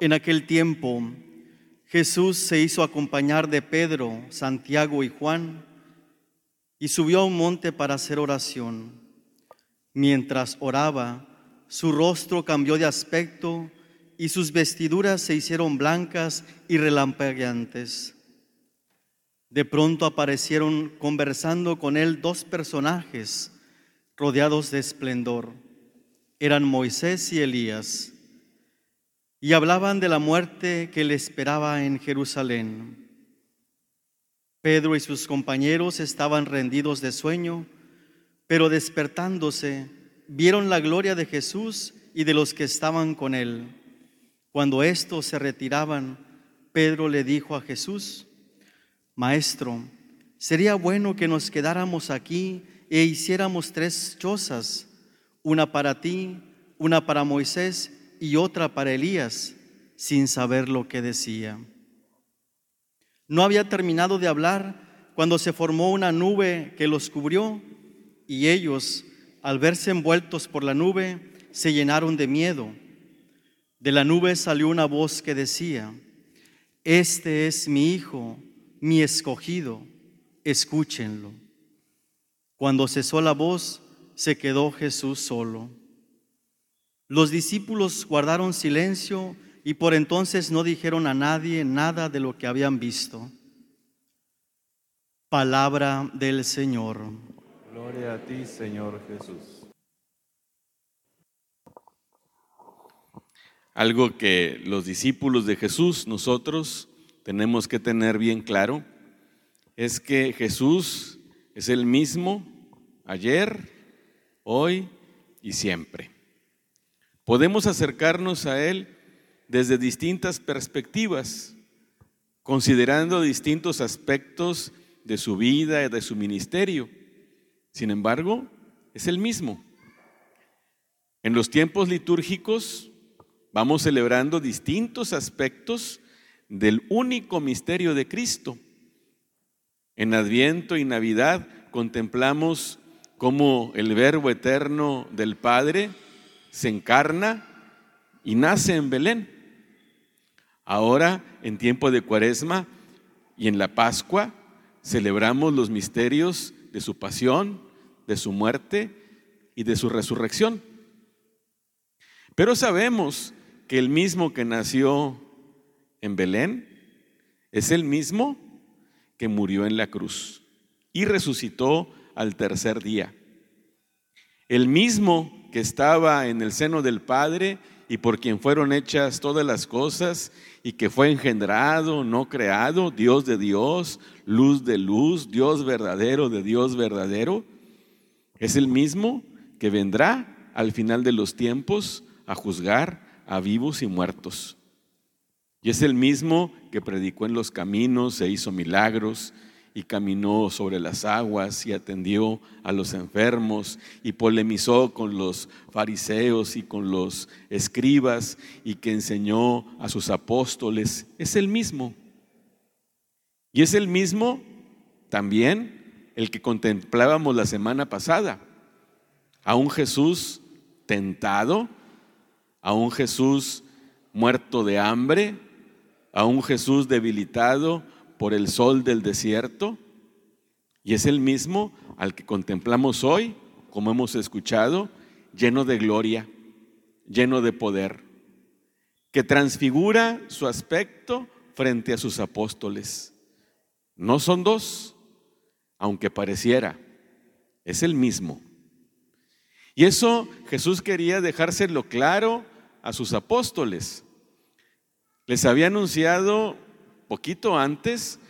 En aquel tiempo, Jesús se hizo acompañar de Pedro, Santiago y Juan y subió a un monte para hacer oración. Mientras oraba, su rostro cambió de aspecto y sus vestiduras se hicieron blancas y relampagueantes. De pronto aparecieron conversando con él dos personajes rodeados de esplendor. Eran Moisés y Elías, y hablaban de la muerte que le esperaba en Jerusalén. Pedro y sus compañeros estaban rendidos de sueño, pero despertándose, vieron la gloria de Jesús y de los que estaban con él. Cuando estos se retiraban, Pedro le dijo a Jesús, Maestro, sería bueno que nos quedáramos aquí e hiciéramos tres chozas, una para ti, una para Moisés y otra para Elías, sin saber lo que decía. No había terminado de hablar cuando se formó una nube que los cubrió y ellos, al verse envueltos por la nube, se llenaron de miedo. De la nube salió una voz que decía, Este es mi Hijo mi escogido, escúchenlo. Cuando cesó la voz, se quedó Jesús solo. Los discípulos guardaron silencio y por entonces no dijeron a nadie nada de lo que habían visto. Palabra del Señor. Gloria a ti, Señor Jesús. Algo que los discípulos de Jesús, nosotros, tenemos que tener bien claro es que Jesús es el mismo ayer, hoy y siempre. Podemos acercarnos a Él desde distintas perspectivas, considerando distintos aspectos de su vida y de su ministerio. Sin embargo, es el mismo. En los tiempos litúrgicos vamos celebrando distintos aspectos del único misterio de Cristo. En Adviento y Navidad contemplamos cómo el Verbo eterno del Padre se encarna y nace en Belén. Ahora, en tiempo de Cuaresma y en la Pascua, celebramos los misterios de su pasión, de su muerte y de su resurrección. Pero sabemos que el mismo que nació en Belén es el mismo que murió en la cruz y resucitó al tercer día. El mismo que estaba en el seno del Padre y por quien fueron hechas todas las cosas y que fue engendrado, no creado, Dios de Dios, luz de luz, Dios verdadero de Dios verdadero, es el mismo que vendrá al final de los tiempos a juzgar a vivos y muertos. Y es el mismo que predicó en los caminos e hizo milagros y caminó sobre las aguas y atendió a los enfermos y polemizó con los fariseos y con los escribas y que enseñó a sus apóstoles. Es el mismo. Y es el mismo también el que contemplábamos la semana pasada. A un Jesús tentado, a un Jesús muerto de hambre, a un Jesús debilitado por el sol del desierto y es el mismo al que contemplamos hoy, como hemos escuchado, lleno de gloria, lleno de poder, que transfigura su aspecto frente a sus apóstoles. No son dos, aunque pareciera, es el mismo. Y eso Jesús quería dejárselo claro a sus apóstoles. Les había anunciado poquito antes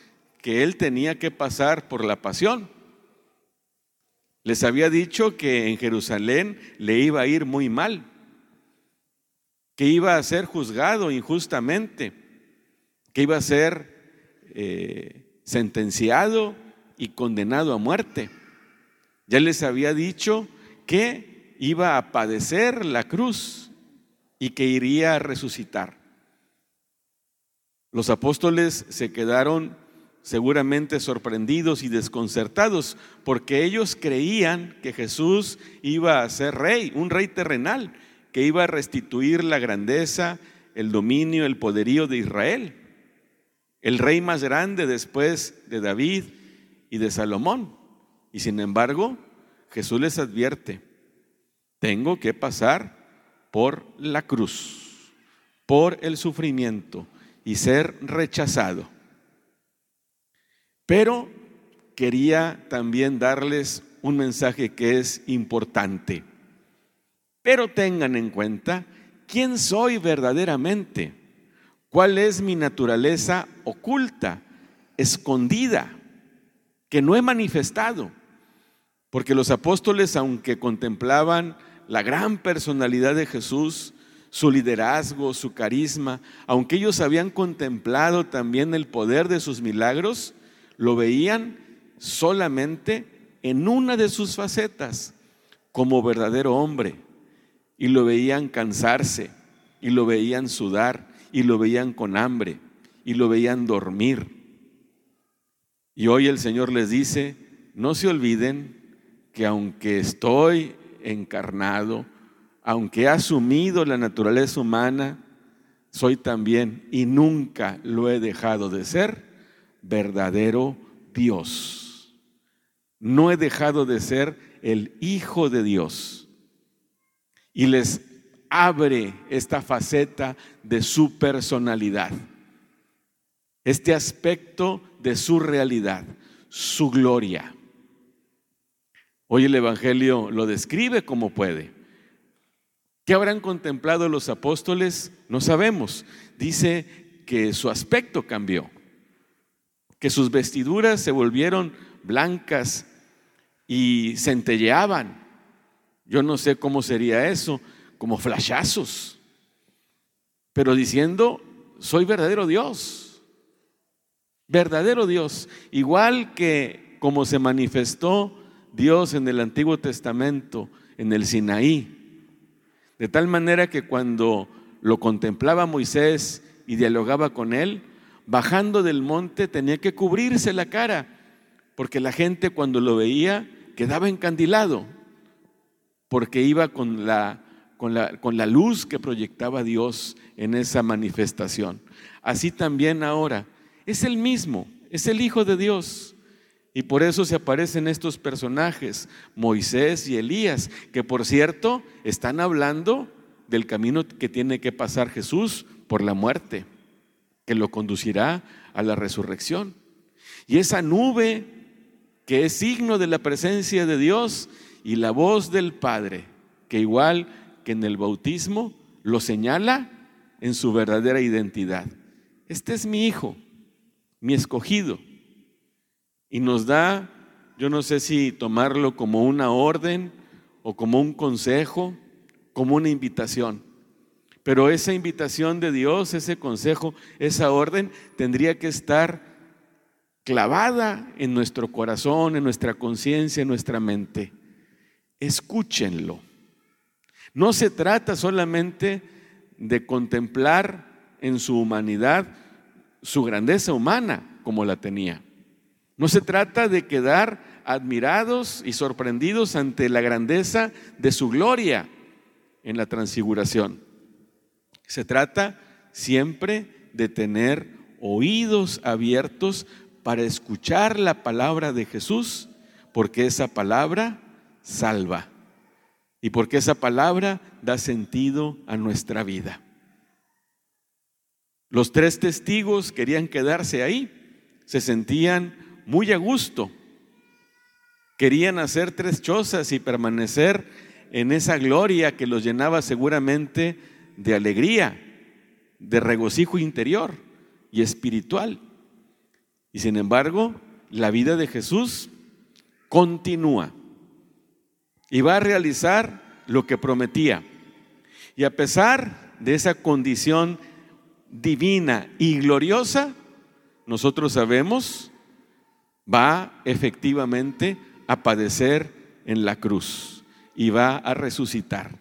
que él tenía que pasar por la pasión. Les había dicho que en Jerusalén le iba a ir muy mal, que iba a ser juzgado injustamente, que iba a ser eh, sentenciado y condenado a muerte. Ya les había dicho que iba a padecer la cruz y que iría a resucitar. Los apóstoles se quedaron seguramente sorprendidos y desconcertados porque ellos creían que Jesús iba a ser rey, un rey terrenal, que iba a restituir la grandeza, el dominio, el poderío de Israel, el rey más grande después de David y de Salomón. Y sin embargo, Jesús les advierte, tengo que pasar por la cruz, por el sufrimiento y ser rechazado. Pero quería también darles un mensaje que es importante. Pero tengan en cuenta quién soy verdaderamente, cuál es mi naturaleza oculta, escondida, que no he manifestado. Porque los apóstoles, aunque contemplaban la gran personalidad de Jesús, su liderazgo, su carisma, aunque ellos habían contemplado también el poder de sus milagros, lo veían solamente en una de sus facetas, como verdadero hombre, y lo veían cansarse, y lo veían sudar, y lo veían con hambre, y lo veían dormir. Y hoy el Señor les dice, no se olviden que aunque estoy encarnado, aunque he asumido la naturaleza humana, soy también y nunca lo he dejado de ser verdadero Dios. No he dejado de ser el Hijo de Dios. Y les abre esta faceta de su personalidad, este aspecto de su realidad, su gloria. Hoy el Evangelio lo describe como puede. ¿Qué habrán contemplado los apóstoles? No sabemos. Dice que su aspecto cambió, que sus vestiduras se volvieron blancas y centelleaban. Yo no sé cómo sería eso, como flashazos, pero diciendo, soy verdadero Dios, verdadero Dios, igual que como se manifestó Dios en el Antiguo Testamento, en el Sinaí. De tal manera que cuando lo contemplaba Moisés y dialogaba con él, bajando del monte tenía que cubrirse la cara, porque la gente cuando lo veía quedaba encandilado, porque iba con la, con la, con la luz que proyectaba Dios en esa manifestación. Así también ahora, es el mismo, es el Hijo de Dios y por eso se aparecen estos personajes, Moisés y Elías, que por cierto están hablando del camino que tiene que pasar Jesús por la muerte, que lo conducirá a la resurrección. Y esa nube que es signo de la presencia de Dios y la voz del Padre, que igual que en el bautismo lo señala en su verdadera identidad. Este es mi hijo, mi escogido y nos da, yo no sé si tomarlo como una orden o como un consejo, como una invitación. Pero esa invitación de Dios, ese consejo, esa orden tendría que estar clavada en nuestro corazón, en nuestra conciencia, en nuestra mente. Escúchenlo. No se trata solamente de contemplar en su humanidad su grandeza humana como la tenía. No se trata de quedar admirados y sorprendidos ante la grandeza de su gloria en la transfiguración. Se trata siempre de tener oídos abiertos para escuchar la palabra de Jesús, porque esa palabra salva y porque esa palabra da sentido a nuestra vida. Los tres testigos querían quedarse ahí, se sentían muy a gusto. Querían hacer tres chozas y permanecer en esa gloria que los llenaba seguramente de alegría, de regocijo interior y espiritual. Y sin embargo, la vida de Jesús continúa. y va a realizar lo que prometía. Y a pesar de esa condición divina y gloriosa, nosotros sabemos, va efectivamente a padecer en la cruz y va a resucitar.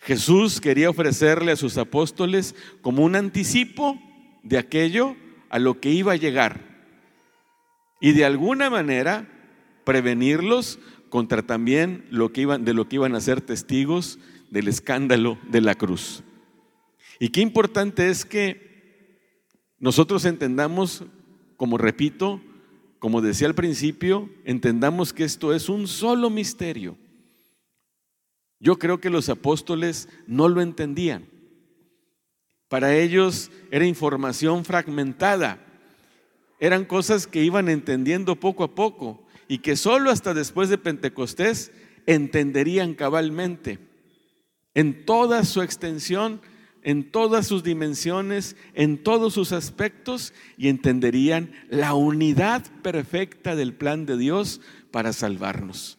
Jesús quería ofrecerle a sus apóstoles como un anticipo de aquello a lo que iba a llegar y de alguna manera prevenirlos contra también lo que iban, de lo que iban a ser testigos del escándalo de la cruz. Y qué importante es que nosotros entendamos, como repito, como decía al principio, entendamos que esto es un solo misterio. Yo creo que los apóstoles no lo entendían. Para ellos era información fragmentada. Eran cosas que iban entendiendo poco a poco y que solo hasta después de Pentecostés entenderían cabalmente en toda su extensión, en todas sus dimensiones, en todos sus aspectos y entenderían la unidad perfecta del plan de Dios para salvarnos.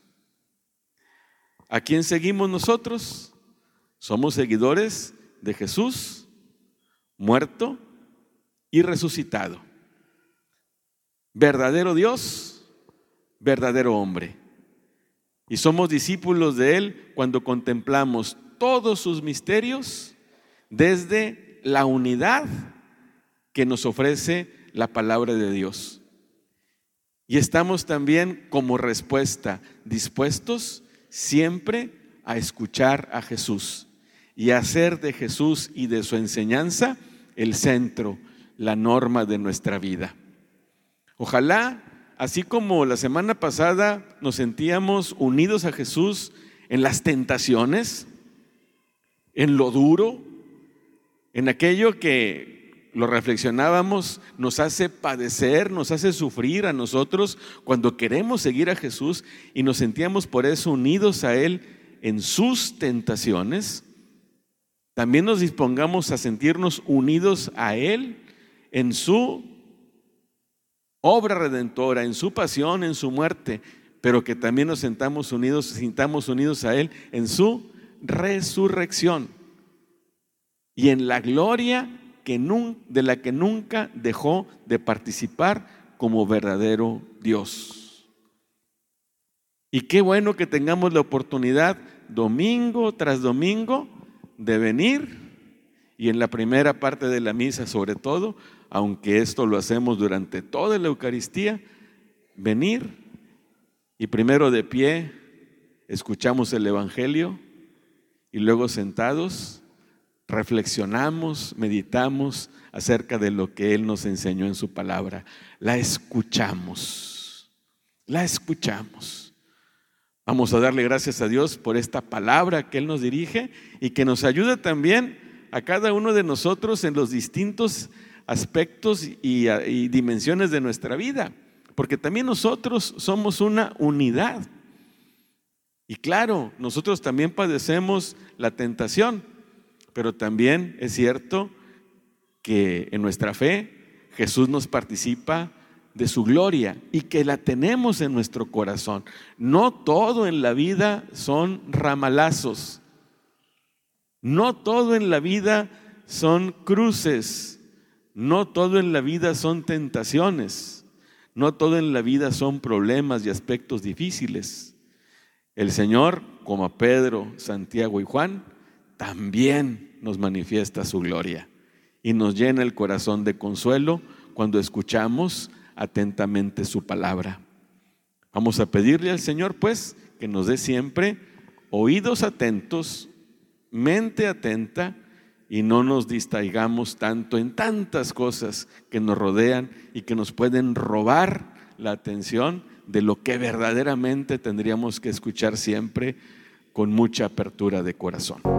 ¿A quién seguimos nosotros? Somos seguidores de Jesús, muerto y resucitado. Verdadero Dios, verdadero hombre. Y somos discípulos de Él cuando contemplamos todos sus misterios desde la unidad que nos ofrece la palabra de Dios. Y estamos también como respuesta dispuestos siempre a escuchar a Jesús y a hacer de Jesús y de su enseñanza el centro, la norma de nuestra vida. Ojalá, así como la semana pasada nos sentíamos unidos a Jesús en las tentaciones, en lo duro, en aquello que lo reflexionábamos, nos hace padecer, nos hace sufrir a nosotros cuando queremos seguir a Jesús y nos sentíamos por eso unidos a Él en sus tentaciones, también nos dispongamos a sentirnos unidos a Él en su obra redentora, en su pasión, en su muerte, pero que también nos sentamos unidos, sintamos unidos a Él en su resurrección y en la gloria de la que nunca dejó de participar como verdadero Dios. Y qué bueno que tengamos la oportunidad domingo tras domingo de venir y en la primera parte de la misa sobre todo, aunque esto lo hacemos durante toda la Eucaristía, venir y primero de pie escuchamos el Evangelio y luego sentados reflexionamos, meditamos acerca de lo que Él nos enseñó en su palabra. La escuchamos, la escuchamos. Vamos a darle gracias a Dios por esta palabra que Él nos dirige y que nos ayuda también a cada uno de nosotros en los distintos aspectos y, dimensiones de nuestra vida, porque también nosotros somos una unidad. Y claro, nosotros también padecemos la tentación, pero también es cierto que en nuestra fe Jesús nos participa de su gloria y que la tenemos en nuestro corazón. No todo en la vida son ramalazos. No todo en la vida son cruces. No todo en la vida son tentaciones. No todo en la vida son problemas y aspectos difíciles. El Señor, como a Pedro, Santiago y Juan, también nos manifiesta su gloria y nos llena el corazón de consuelo cuando escuchamos atentamente su palabra. Vamos a pedirle al Señor, pues, que nos dé siempre oídos atentos, mente atenta y no nos distraigamos tanto en tantas cosas que nos rodean y que nos pueden robar la atención de lo que verdaderamente tendríamos que escuchar siempre con mucha apertura de corazón.